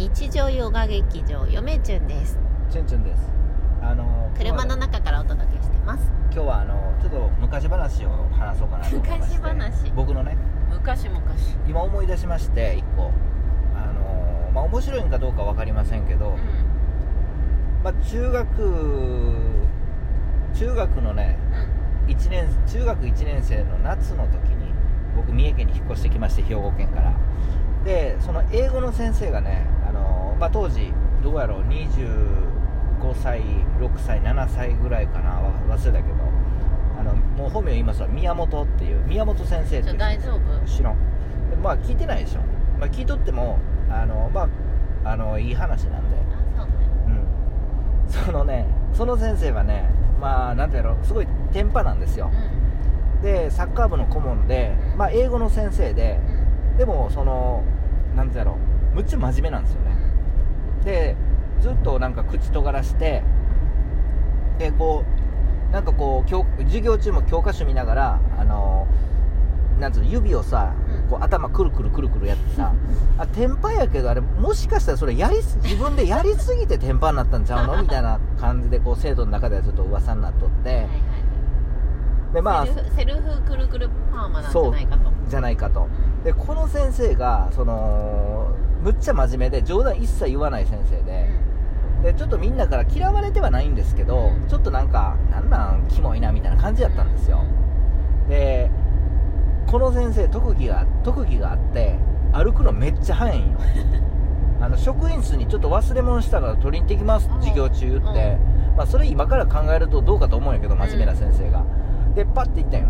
日常ヨガ劇場よめちゅんです。チュンチュンです。あの車の中からお届けしてます。今日はあのちょっと昔話を話そうかなと思いまして。昔話？僕のね。昔昔。今思い出しまして一個。あのまあ面白いんかどうか分かりませんけど、まあ中学中学のねうん。1年中学1年生の夏の時に僕三重県に引っ越してきまして兵庫県から。でその英語の先生がねまあ、当時どうやろう25歳6歳7歳ぐらいかなわ忘れたけど。あのもう本名言いますわ宮本っていう宮本先生っていう。大丈夫？知らん。でまあ聞いてないでしょ、まあ、聞いとってもあのまああのいい話なんで。あそうね。うん。そのねその先生はねまあなんていうのすごい天パなんですよ。でサッカー部の顧問で、まあ、英語の先生でうん。でもそのなんていうのむっちゃ真面目なんですよねでずっとなんか口尖らしてでこうなんかこう教授業中も教科書見ながらあのなんつうの指をさうん。こう頭くるくるくるくるやってさあ天パやけどあれもしかしたらそれやりす自分でやりすぎて天パになったんちゃうの？みたいな感じでこう生徒の中ではちょっと噂になっとって。はいはいでまあセルフセルフくるくるパーマなんじゃないかと。じゃないかと。でこの先生がそのむっちゃ真面目で冗談一切言わない先生ででちょっとみんなから嫌われてはないんですけどうん。ちょっとなんかなんなんキモいなみたいな感じだったんですよ。でこの先生特技が特技があって歩くのめっちゃ速いんよ。あの職員室にちょっと忘れ物したから取りに行ってきますうん。授業中言って、まあ、それ今から考えるとどうかと思うんやけど真面目な先生が、でパッて行ったんよ。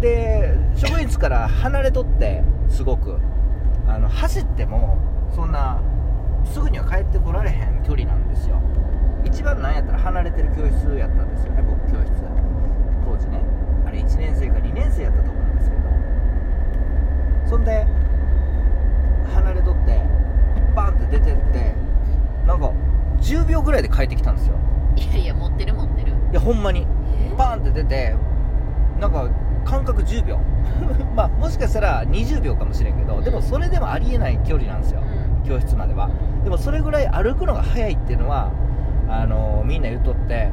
で職員室から離れとってすごくあの走ってもそんなすぐには帰ってこられへん距離なんですよ。一番なんやったら離れてる教室やったんですよね僕教室。当時ね。あれ1年生か2年生やったと思うんですけど。そんで離れとってバンって出てってなんか10秒ぐらいで帰ってきたんですよ。いやいや持ってる持ってる。いやほんまに。バーンって出てなんか間隔10秒。まあもしかしたら20秒かもしれんけどでもそれでもありえない距離なんですよ。うん。教室までは。でもそれぐらい歩くのが速いっていうのはあのみんな言っとって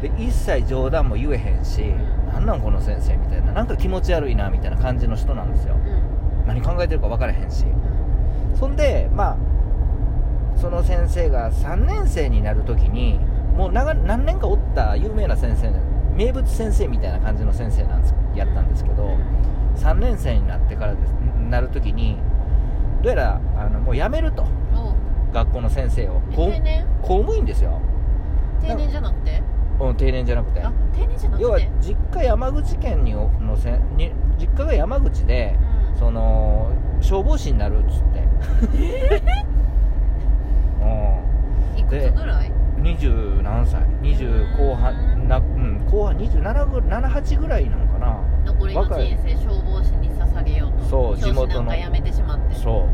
で一切冗談も言えへんしなんなんこの先生みたいななんか気持ち悪いなみたいな感じの人なんですよ。うん。何考えてるか分からへんし。うん。そんでまあその先生が3年生になる時にもう長何年かおった有名な先生な名物先生みたいな感じの先生なんですやったんですけど3年生になってからですなる時にどうやらあのもう辞めるとお学校の先生を。定年？公務員ですよ、定年じゃなくて？うん、定年じゃなくて。あ定年じゃなくて？要は実家山口県にのせに実家が山口でうん。その消防士になるっつって。うん。いくつぐらい？20何歳。20後半な、うん、後半27ぐ78ぐらいなのかな残りの人生消防士に捧げようと。そう地元の教師なんか辞めてしまって。そ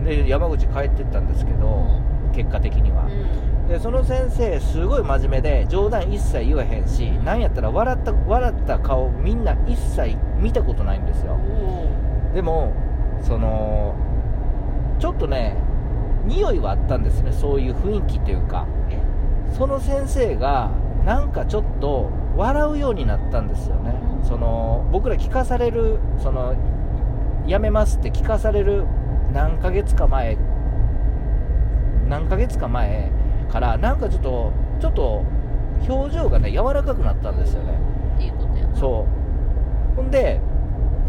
う。で山口帰ってったんですけど結果的には。うん。でその先生すごい真面目で冗談一切言えへんしなんやったら笑った笑った顔みんな一切見たことないんですよ。おでもそのちょっとね匂いはあったんですねそういう雰囲気というか。え？その先生がなんかちょっと笑うようになったんですよね、うんその僕ら聞かされるその辞めますって聞かされる何ヶ月か前何ヶ月か前からなんかちょっとちょっと表情がね柔らかくなったんですよね。いいことやな。そう。ほんで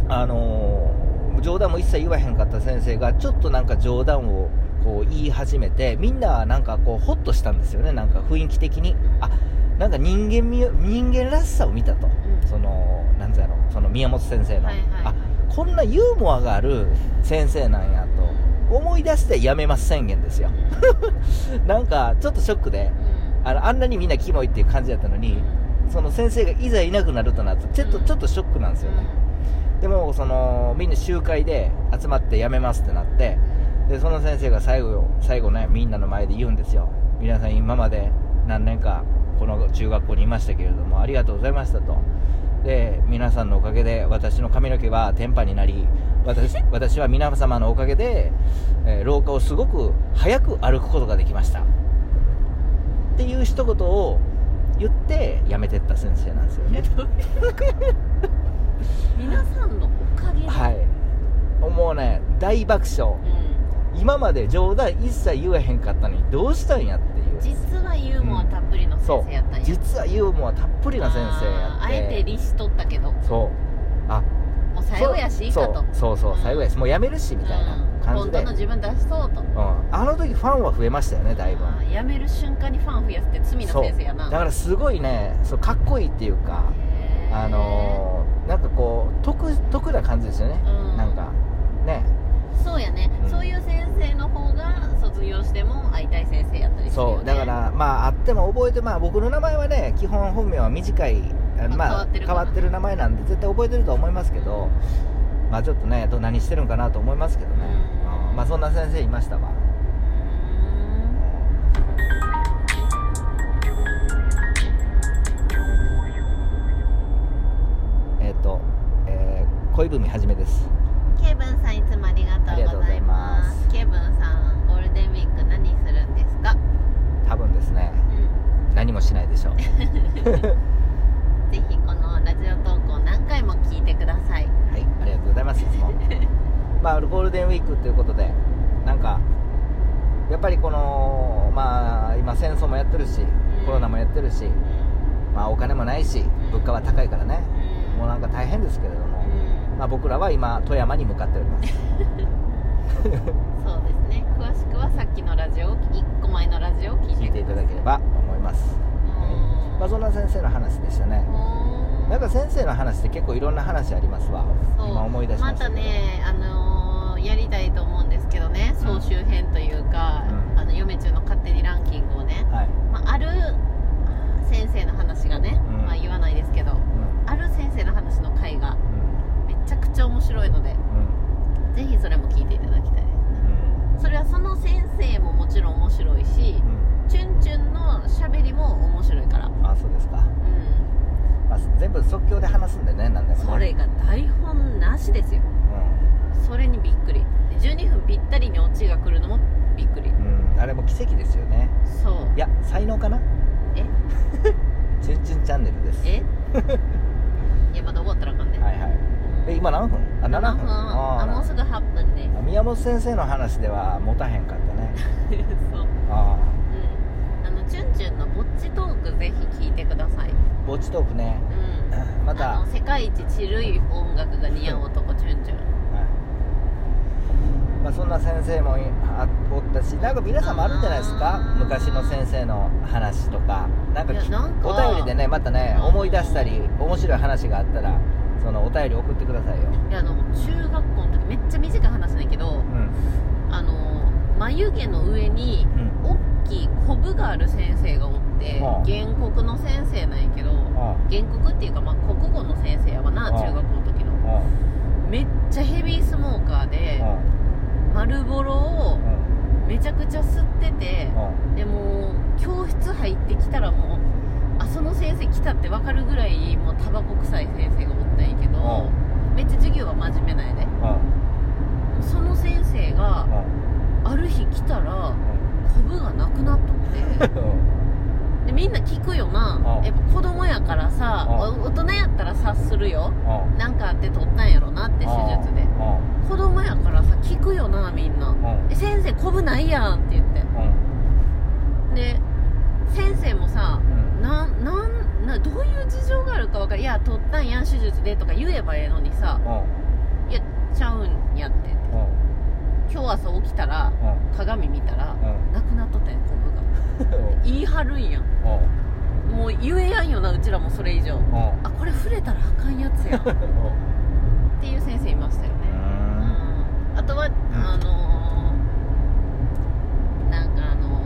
あのー冗談も一切言わへんかった先生がちょっとなんか冗談をこう言い始めてみんななんかこうホッとしたんですよね。なんか雰囲気的に。あなんか人間人間らしさを見たと。うんそのなんろその宮本先生の、はいはいはい。あこんなユーモアがある先生なんやと思い出してやめます宣言ですよ。なんかちょっとショックでうん。あのあんなにみんなキモいっていう感じだったのにその先生がいざいなくなるとなるとちょっとちょっとショックなんですよね。でもそのみんな集会で集まって辞めますってなってでその先生が最後最後ねみんなの前で言うんですよ。皆さん今まで何年かこの中学校にいましたけれどもありがとうございましたとで皆さんのおかげで私の髪の毛は天パになり私私は皆様のおかげで、えー廊下をすごく早く歩くことができました。っていう一言を言って辞めてった先生なんですよね。皆さんのおかげで、はい。もうね大爆笑。うん、今まで冗談一切言えへんかったのにどうしたんやって実はユーモアたっぷりの先生やったんや、実はユーモアたっぷりな先生やって。あえて利子取ったけど。もそう。あ。う最後やしいいかと。そう。そう最後やしもうやめるしみたいな感じで、本当の自分出しそうと。うん、あの時ファンは増えましたよねだいぶ。あー辞める瞬間にファン増やすって罪の先生やな。だからすごいねそうかっこいいっていうかあのー、なんかこう得得な感じですよね、うん。なんか。ね。そうやね、うん。そういう先生の方が卒業しても会いたい先生やったりするよ、ね、そうだからまああっても覚えてまあ僕の名前はね基本本名は短いあまあ変わってる名前なんで絶対覚えてると思いますけどまあちょっとねど何してるんかなと思いますけどね、うん。うんまあそんな先生いましたわ。えっ、と、えー、恋文はじめですケイブンさんいつもありがとうございますありがとうございますケイブンさんゴールデンウィーク何するんですか多分ですねう何もょう。ん ぜひこのラジオ投稿何回も聞いてください。はいありがとうございます。いつも。まあゴールデンウィークということでなんかやっぱりこのまあ今戦争もやってるしコロナもやってるしまあお金もないし物価は高いからね。もうなんか大変ですけれども、まあ、僕らは今富山に向かっております。そうですね。詳しくはさっきのラジオ1個前のラジオを聞いて聞いただければと思います、うんまあ、そんな先生の話でしたね。うん。なんか先生の話って結構いろんな話ありますわ。今思い出しましたけど。たねあのーやりたいと思うんですけどね総集編というか、うん。あの嫁中の勝手にランキングをね、はい、まあ、ある先生の話がね、うん。まあ、れが台本なしですよ。それにびっくり。で12分ぴったりにオチが来るのもびっくり。うん、うん、あれも奇跡ですよね。そう。いや才能かな？え？チュンチュンチャンネルです。え？いやまだ終わったらあかんねはいはい。え今何分？あ7 7分分。あもうすぐ8分で。宮本先生の話では持たへんかったね。そう。あうん。あのチュンチュンのぼっちトークぜひ聞いてください。あぼっちトークね。うん。あまた。の世界一ちるい音楽が似合う男チュンチュン。はい。まあ、そんな先生もいあおったしなんか皆さんもあるんじゃないですか？昔の先生の話とか。なんかお便りでねまたねあのー思い出したり面白い話があったらそのお便り送ってくださいよ。いやあの中学校の時めっちゃ短い話なんやけどうん。あの眉毛の上にうん。大きいコブがある先生がおってはあ。原告の先生なんやけどあ。原告っていうか、まあ、国語の先生やわなはあ。中学校の時の。あ。めっちゃヘビースモーカーであ。丸ボロをめちゃくちゃ吸っててあ。でもう教室入ってきたらもうあその先生来たって分かるぐらいもうタバコ臭い先生がおったんやけどめっちゃ授業は真面目なんやで。あ。その先生があ。ある日来たらコブがなくなっとって。でみんな聞くよな。うん。やっぱ子供やからさうん。大人やったら察するよ。あなんかあって取ったんやろなって手術で。あ子供やからさ聞くよなみんな。あ「え先生コブないやん」って言って。で先生もさなんなんなどういう事情があるか分かる。いや取ったんやん手術でとか言えばええのにさ。いやちゃうんやって今日朝起きたら鏡見たらなくなっとったんやコブが。言い張るんやん。もう言えやんよなうちらもそれ以上。あこれ触れたらあかんやつや。ん っていう先生いましたよね。うん。あとは、あのーなんかあの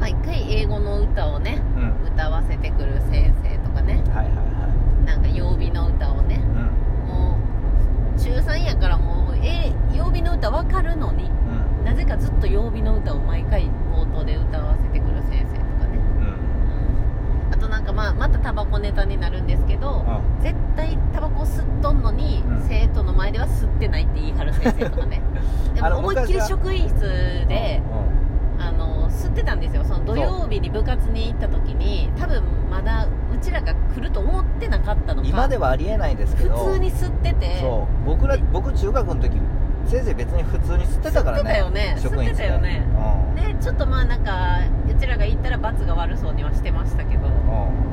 毎回英語の歌をね歌わせてくる先生とかね。はいはいはい。なんか曜日の歌をね。もう中3やからもうえ曜日の歌わかるのに？なぜかずっと曜日の歌を毎回冒頭で歌わせてくる先生とかね、うん。あとなんかかまあまたタバコネタになるんですけど、う絶対タバコ吸っとんのに、うん。生徒の前では吸ってないって言い張る先生とかね。でも思いっきり職員室で、うん。あの吸ってたんですよ。その土曜日に部活に行った時に多分まだうちらが来ると思ってなかったのか。今ではありえないですけど普通に吸ってて。そう。僕ら僕中学の時先生別に普通に吸ってたからね。吸ってたよね。吸ってたよね。でちょっとまあなんかうちらが行ったら罰が悪そうにはしてましたけど。うん。うん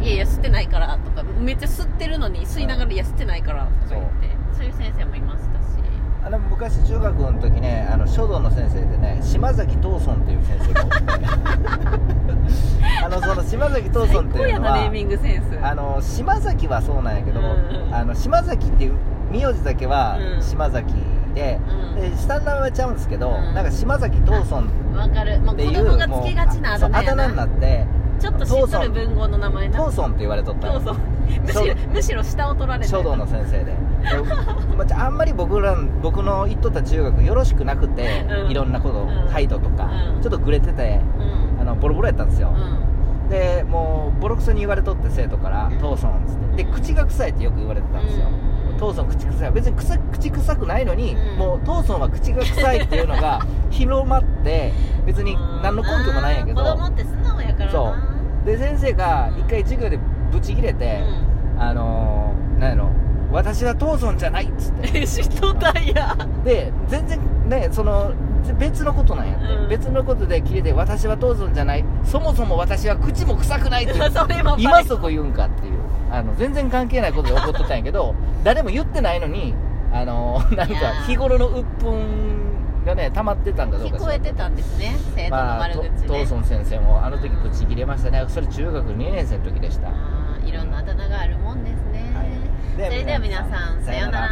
いやいや吸ってないからとかめっちゃ吸ってるのに吸いながらいや吸ってないからとか言って。そう。いう先生もいましたし。あの昔中学の時ね書道の先生でね島崎藤村っていう先生がおって あのその島崎藤村最っていうの高やなネーはミングセンス。あの島崎はそうなんやけど、うん。あの島崎っていう名字だけはうん。島崎で,、うん。で下の名前はちゃうんですけど、うん。なんか島崎藤村わかる。もう子っていう供がつけがちなあだ名にな。なってちょっと知っとる文豪の名前な。藤村って言われとったんよそうそうむしろむしろ下を取られて書道の先生で。ああんまり僕ら僕の行っとった中学よろしくなくて、うん。いろんなこと、うん。態度とか、うん。ちょっとグレててうん。あのボロボロやったんですよ、うん。でもうボロクソに言われとって生徒から「父さん」っつって。で口が臭いってよく言われてたんですよ、うん父さん口臭い。別に臭口臭くないのに、うん。もう父さんは口が臭いっていうのが 広まって別に何の根拠もないんやけど。子供って素直やからな。そう。で先生が一回授業でブチ切れて、あのー、なんやろ。私は父さんじゃないっつって。うん知っとったんや。で全然ねその別のことなんやって、うん。別のことで切れて私は父さんじゃない。そもそも私は口も臭くないって 今そこ言うんかっていう。あの全然関係ないことで怒っとったんやけど誰も言ってないのにあの なんか日頃の鬱憤がね溜まってたんかどうか聞こえてたんですね生徒の悪口ね、トーソン先生もあの時ブチ切れましたね。それ中学2年生の時でした。あーいろんなあだ名があるもんですね、はい。でそれでは皆さんさようなら